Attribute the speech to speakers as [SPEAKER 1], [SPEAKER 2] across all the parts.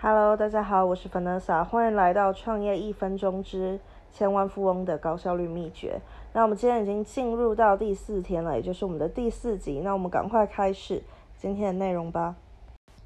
[SPEAKER 1] Hello，大家好，我是 Vanessa，欢迎来到创业一分钟之千万富翁的高效率秘诀。那我们今天已经进入到第四天了，也就是我们的第四集。那我们赶快开始今天的内容吧。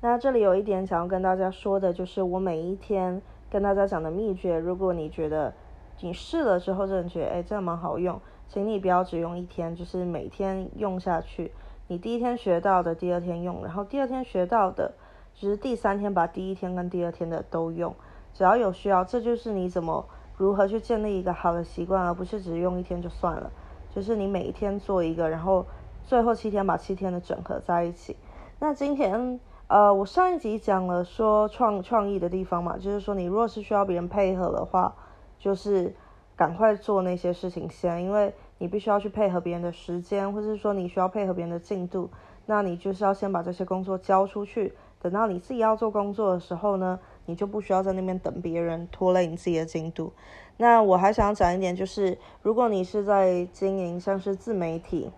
[SPEAKER 1] 那这里有一点想要跟大家说的，就是我每一天跟大家讲的秘诀。如果你觉得你试了之后真的觉得哎，真的蛮好用，请你不要只用一天，就是每天用下去。你第一天学到的，第二天用，然后第二天学到的。就是第三天把第一天跟第二天的都用，只要有需要，这就是你怎么如何去建立一个好的习惯，而不是只用一天就算了。就是你每一天做一个，然后最后七天把七天的整合在一起。那今天呃，我上一集讲了说创创意的地方嘛，就是说你若是需要别人配合的话，就是赶快做那些事情先，因为你必须要去配合别人的时间，或是说你需要配合别人的进度，那你就是要先把这些工作交出去。等到你自己要做工作的时候呢，你就不需要在那边等别人拖累你自己的进度。那我还想讲一点，就是如果你是在经营像是自媒体，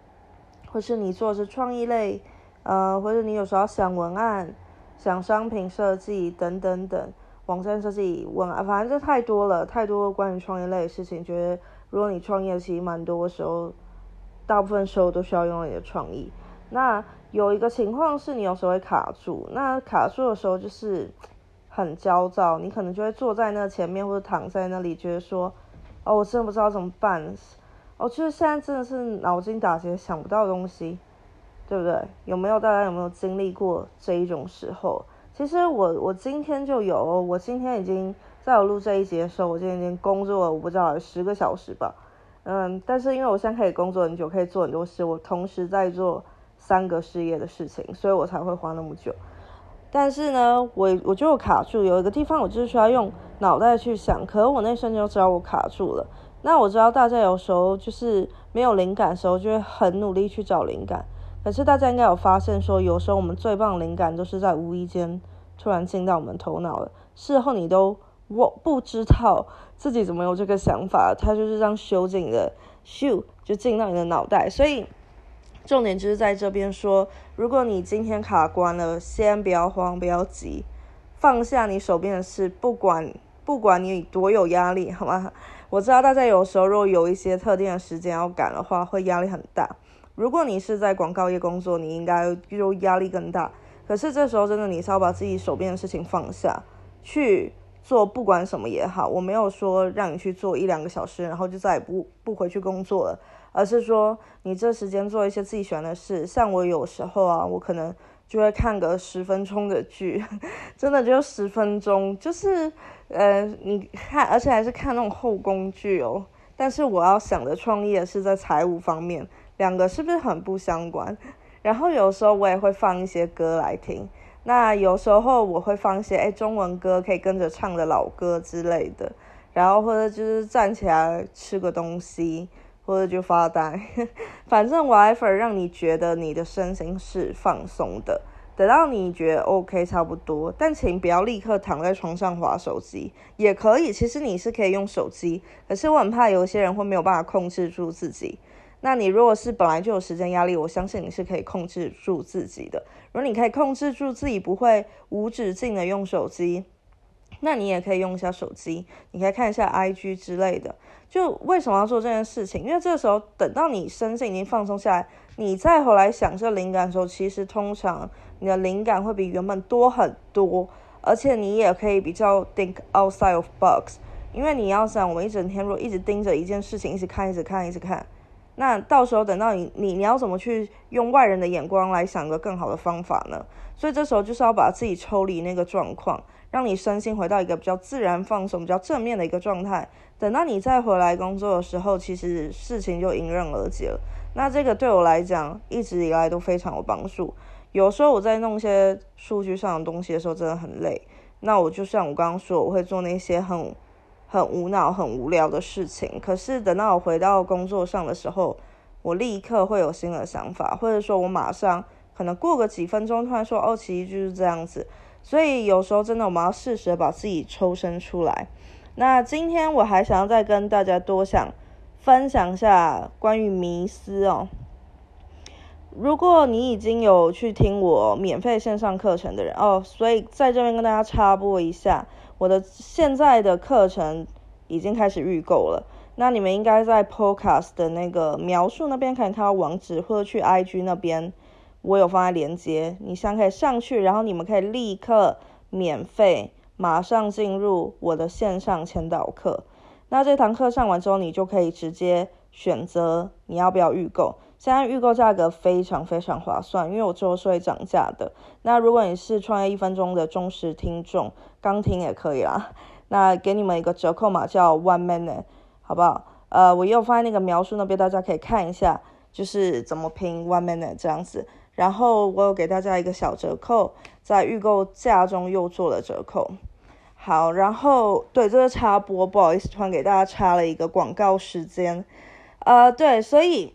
[SPEAKER 1] 或是你做的是创意类，呃，或者你有时候想文案、想商品设计等等等，网站设计、文案，反正就太多了，太多关于创业类的事情。觉得如果你创业其实蛮多的时候，大部分时候都需要用你的创意。那有一个情况是你有时候会卡住，那卡住的时候就是很焦躁，你可能就会坐在那前面或者躺在那里，觉得说，哦，我真的不知道怎么办，哦，就是现在真的是脑筋打结，想不到东西，对不对？有没有大家有没有经历过这一种时候？其实我我今天就有，我今天已经在我录这一节的时候，我今天已经工作了，我不知道十个小时吧，嗯，但是因为我现在可以工作很久，可以做很多事，我同时在做。三个事业的事情，所以我才会花那么久。但是呢，我我就卡住，有一个地方我就是需要用脑袋去想。可我那瞬间就知道我卡住了。那我知道大家有时候就是没有灵感的时候，就会很努力去找灵感。可是大家应该有发现，说有时候我们最棒灵感都是在无意间突然进到我们头脑了，事后你都我不知道自己怎么有这个想法，它就是这样修进的，咻就进到你的脑袋，所以。重点就是在这边说，如果你今天卡关了，先不要慌，不要急，放下你手边的事，不管不管你多有压力，好吗？我知道大家有时候如果有一些特定的时间要赶的话，会压力很大。如果你是在广告业工作，你应该就压力更大。可是这时候真的你是要把自己手边的事情放下，去做不管什么也好。我没有说让你去做一两个小时，然后就再也不不回去工作了。而是说，你这时间做一些自己喜欢的事，像我有时候啊，我可能就会看个十分钟的剧，真的就十分钟，就是呃，你看，而且还是看那种后宫剧哦。但是我要想的创业是在财务方面，两个是不是很不相关？然后有时候我也会放一些歌来听，那有时候我会放一些哎中文歌，可以跟着唱的老歌之类的，然后或者就是站起来吃个东西。或者就发呆，反正 whatever 让你觉得你的身心是放松的。等到你觉得 OK 差不多，但请不要立刻躺在床上划手机，也可以。其实你是可以用手机，可是我很怕有些人会没有办法控制住自己。那你如果是本来就有时间压力，我相信你是可以控制住自己的。如果你可以控制住自己，不会无止境的用手机。那你也可以用一下手机，你可以看一下 IG 之类的。就为什么要做这件事情？因为这个时候等到你身心已经放松下来，你再回来想这灵感的时候，其实通常你的灵感会比原本多很多，而且你也可以比较 think outside of box。因为你要想，我们一整天如果一直盯着一件事情，一直看，一直看，一直看，那到时候等到你你你要怎么去用外人的眼光来想个更好的方法呢？所以这时候就是要把自己抽离那个状况。让你身心回到一个比较自然、放松、比较正面的一个状态。等到你再回来工作的时候，其实事情就迎刃而解了。那这个对我来讲，一直以来都非常有帮助。有时候我在弄些数据上的东西的时候，真的很累。那我就像我刚刚说，我会做那些很很无脑、很无聊的事情。可是等到我回到工作上的时候，我立刻会有新的想法，或者说我马上可能过个几分钟，突然说：“哦，其实就是这样子。”所以有时候真的，我们要适时的把自己抽身出来。那今天我还想要再跟大家多想分享一下关于迷思哦。如果你已经有去听我免费线上课程的人哦，所以在这边跟大家插播一下，我的现在的课程已经开始预购了。那你们应该在 Podcast 的那个描述那边可以看到网址，或者去 IG 那边，我有放在链接，你现在可以上去，然后你们可以立刻免费马上进入我的线上签导课。那这堂课上完之后，你就可以直接选择你要不要预购。现在预购价格非常非常划算，因为我之后是会涨价的。那如果你是创业一分钟的忠实听众，刚听也可以啦。那给你们一个折扣码叫 One Minute，好不好？呃，我又放在那个描述那边，大家可以看一下，就是怎么拼 One Minute 这样子。然后我有给大家一个小折扣，在预购价中又做了折扣。好，然后对这个插播，不好意思，突然给大家插了一个广告时间。呃，对，所以。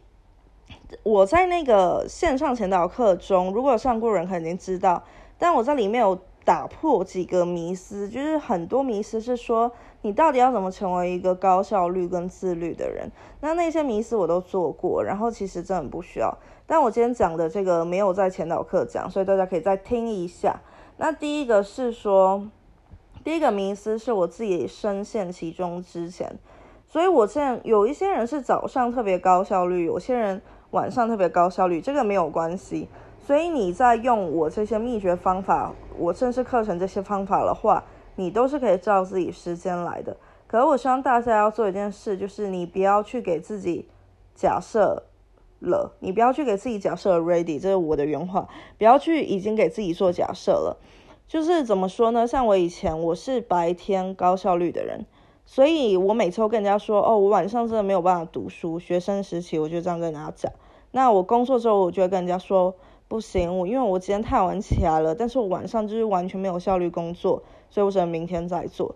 [SPEAKER 1] 我在那个线上前导课中，如果上过人肯定知道，但我在里面有打破几个迷思，就是很多迷思是说你到底要怎么成为一个高效率跟自律的人？那那些迷思我都做过，然后其实真的不需要。但我今天讲的这个没有在前导课讲，所以大家可以再听一下。那第一个是说，第一个迷思是我自己深陷其中之前，所以我现在有一些人是早上特别高效率，有些人。晚上特别高效率，这个没有关系。所以你在用我这些秘诀方法，我正式课程这些方法的话，你都是可以照自己时间来的。可是我希望大家要做一件事，就是你不要去给自己假设了，你不要去给自己假设 ready，这是我的原话，不要去已经给自己做假设了。就是怎么说呢？像我以前我是白天高效率的人。所以我每次都跟人家说，哦，我晚上真的没有办法读书。学生时期我就这样跟人家讲。那我工作之后，我就会跟人家说，不行，我因为我今天太晚起来了，但是我晚上就是完全没有效率工作，所以我只能明天再做。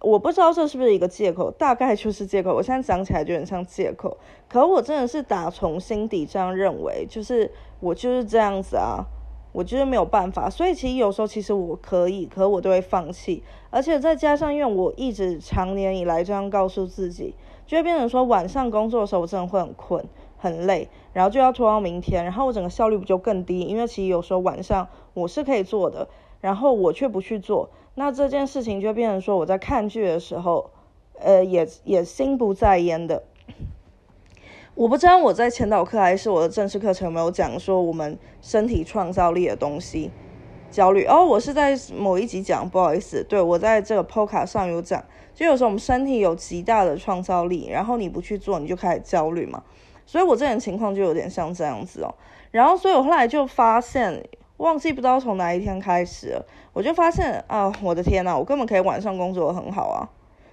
[SPEAKER 1] 我不知道这是不是一个借口，大概就是借口。我现在讲起来就很像借口，可我真的是打从心底这样认为，就是我就是这样子啊。我就是没有办法，所以其实有时候其实我可以，可我都会放弃。而且再加上，因为我一直常年以来这样告诉自己，就会变成说晚上工作的时候我真的会很困、很累，然后就要拖到明天，然后我整个效率不就更低？因为其实有时候晚上我是可以做的，然后我却不去做，那这件事情就变成说我在看剧的时候，呃，也也心不在焉的。我不知道我在前导课还是我的正式课程没有讲说我们身体创造力的东西，焦虑哦，我是在某一集讲，不好意思，对我在这个 p o c a 上有讲，就有时候我们身体有极大的创造力，然后你不去做，你就开始焦虑嘛，所以我这点情况就有点像这样子哦，然后所以我后来就发现，忘记不知道从哪一天开始，我就发现啊，我的天呐，我根本可以晚上工作很好啊。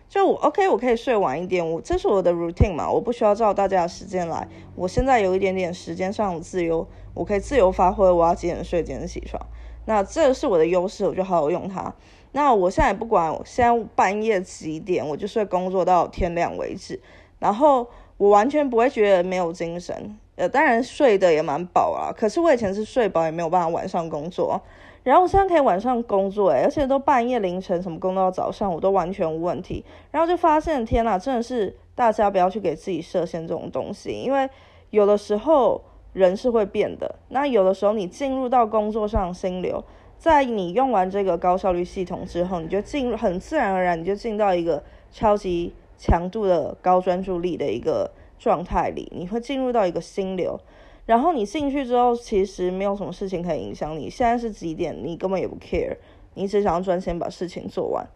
[SPEAKER 1] 就我 OK，我可以睡晚一点，我这是我的 routine 嘛，我不需要照大家的时间来。我现在有一点点时间上的自由，我可以自由发挥，我要几点睡几点起床。那这是我的优势，我就好好用它。那我现在不管，现在半夜几点，我就睡工作到天亮为止。然后我完全不会觉得没有精神，呃，当然睡得也蛮饱啊。可是我以前是睡饱也没有办法晚上工作。然后我现在可以晚上工作，诶，而且都半夜凌晨什么工作到早上，我都完全无问题。然后就发现，天呐，真的是大家不要去给自己设限这种东西，因为有的时候人是会变的。那有的时候你进入到工作上心流，在你用完这个高效率系统之后，你就进入很自然而然，你就进到一个超级强度的高专注力的一个状态里，你会进入到一个心流。然后你进去之后，其实没有什么事情可以影响你。现在是几点？你根本也不 care，你只想要专心把事情做完。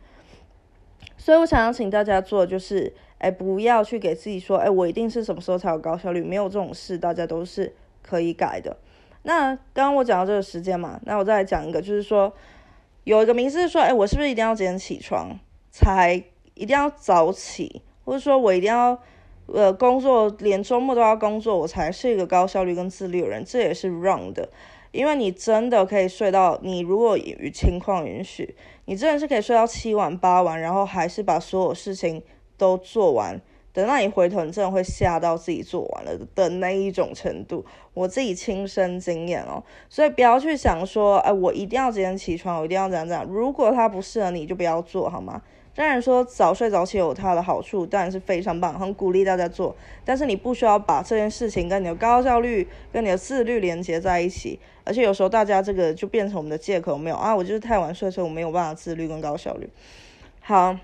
[SPEAKER 1] 所以我想要请大家做，就是，哎，不要去给自己说，哎，我一定是什么时候才有高效率？没有这种事，大家都是可以改的。那刚刚我讲到这个时间嘛，那我再来讲一个，就是说，有一个名字说，哎，我是不是一定要几点起床，才一定要早起，或者说我一定要。呃，工作连周末都要工作，我才是一个高效率跟自律的人，这也是 wrong 的。因为你真的可以睡到，你如果情况允许，你真的是可以睡到七晚八晚，然后还是把所有事情都做完，等到你回头，你真的会吓到自己做完了的那一种程度，我自己亲身经验哦。所以不要去想说，哎，我一定要几点起床，我一定要怎样怎样。如果它不适合你，就不要做好吗？当然说早睡早起有它的好处，当然是非常棒，很鼓励大家做。但是你不需要把这件事情跟你的高效率、跟你的自律连接在一起。而且有时候大家这个就变成我们的借口，没有啊，我就是太晚睡，所以我没有办法自律跟高效率。好，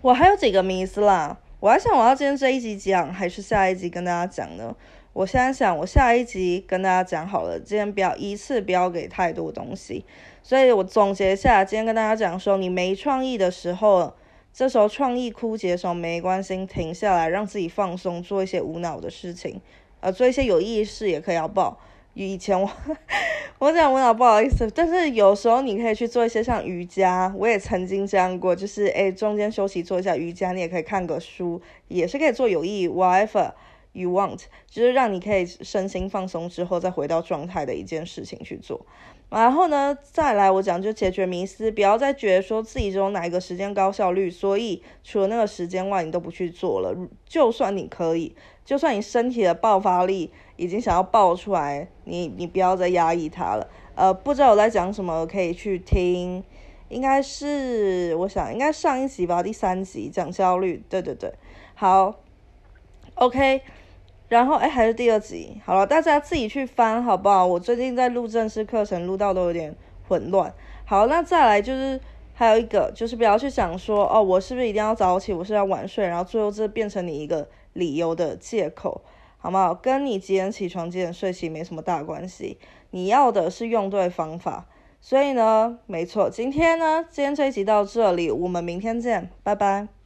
[SPEAKER 1] 我还有几个迷思啦。我还想，我要今天这一集讲，还是下一集跟大家讲呢？我现在想，我下一集跟大家讲好了。今天不要一次不要给太多东西，所以我总结一下，今天跟大家讲说，你没创意的时候，这时候创意枯竭的时候没关系，停下来，让自己放松，做一些无脑的事情，呃，做一些有意义事也可以要报。以前我 我讲无脑不好意思，但是有时候你可以去做一些像瑜伽，我也曾经这样过，就是诶中间休息做一下瑜伽，你也可以看个书，也是可以做有意，whatever you want，就是让你可以身心放松之后再回到状态的一件事情去做。然后呢，再来我讲就解决迷思，不要再觉得说自己只有哪一个时间高效率，所以除了那个时间外你都不去做了。就算你可以，就算你身体的爆发力已经想要爆出来，你你不要再压抑它了。呃，不知道我在讲什么，可以去听，应该是我想应该上一集吧，第三集讲焦虑。对对对，好，OK。然后哎，还是第二集，好了，大家自己去翻好不好？我最近在录正式课程，录到都有点混乱。好，那再来就是还有一个，就是不要去想说哦，我是不是一定要早起，我是要晚睡，然后最后这变成你一个理由的借口，好不好？跟你几点起床、几点睡起没什么大关系，你要的是用对方法。所以呢，没错，今天呢，今天这一集到这里，我们明天见，拜拜。